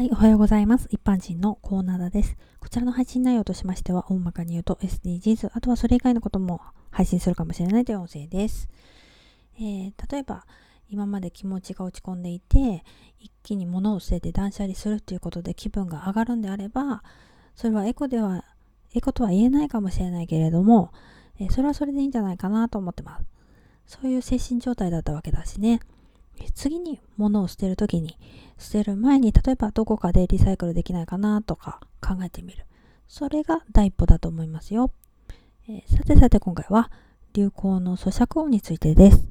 はい、おはようございます。一般人のコーナーです。こちらの配信内容としましては、大まかに言うと SDGs、あとはそれ以外のことも配信するかもしれないという音声です。えー、例えば、今まで気持ちが落ち込んでいて、一気に物を捨てて断捨離するということで気分が上がるんであれば、それはエコでは、エコとは言えないかもしれないけれども、えー、それはそれでいいんじゃないかなと思ってます。そういう精神状態だったわけだしね。次に物を捨てるときに、捨てる前に例えばどこかでリサイクルできないかなとか考えてみる。それが第一歩だと思いますよ。えー、さてさて今回は流行の咀嚼音についてです。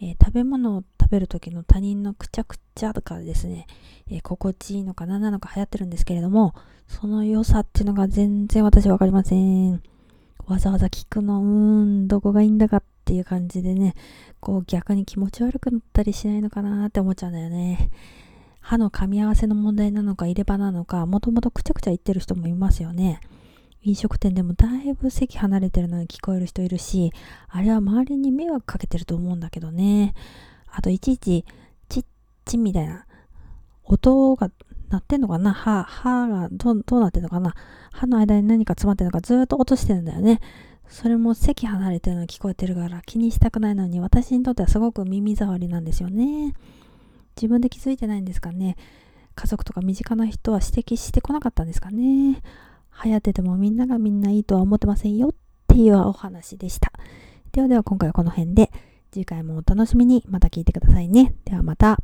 えー、食べ物を食べる時の他人のくちゃくちゃとかですね、えー、心地いいのか何なのか流行ってるんですけれども、その良さっていうのが全然私わかりません。わざわざ聞くの、うーん、どこがいいんだかっていう感じでね、こう逆に気持ち悪くなったりしないのかなって思っちゃうんだよね。歯の噛み合わせの問題なのか入れ歯なのか、もともとくちゃくちゃ言ってる人もいますよね。飲食店でもだいぶ席離れてるのに聞こえる人いるし、あれは周りに迷惑かけてると思うんだけどね。あといちいち、チッチみたいな音が鳴ってんのかな？歯、歯がどうなってんのかな？歯の間に何か詰まってるのかずっと落としてるんだよね。それも席離れてるの聞こえてるから気にしたくないのに私にとってはすごく耳障りなんですよね。自分で気づいてないんですかね。家族とか身近な人は指摘してこなかったんですかね。流行っててもみんながみんないいとは思ってませんよっていうお話でした。ではでは今回はこの辺で次回もお楽しみにまた聞いてくださいね。ではまた。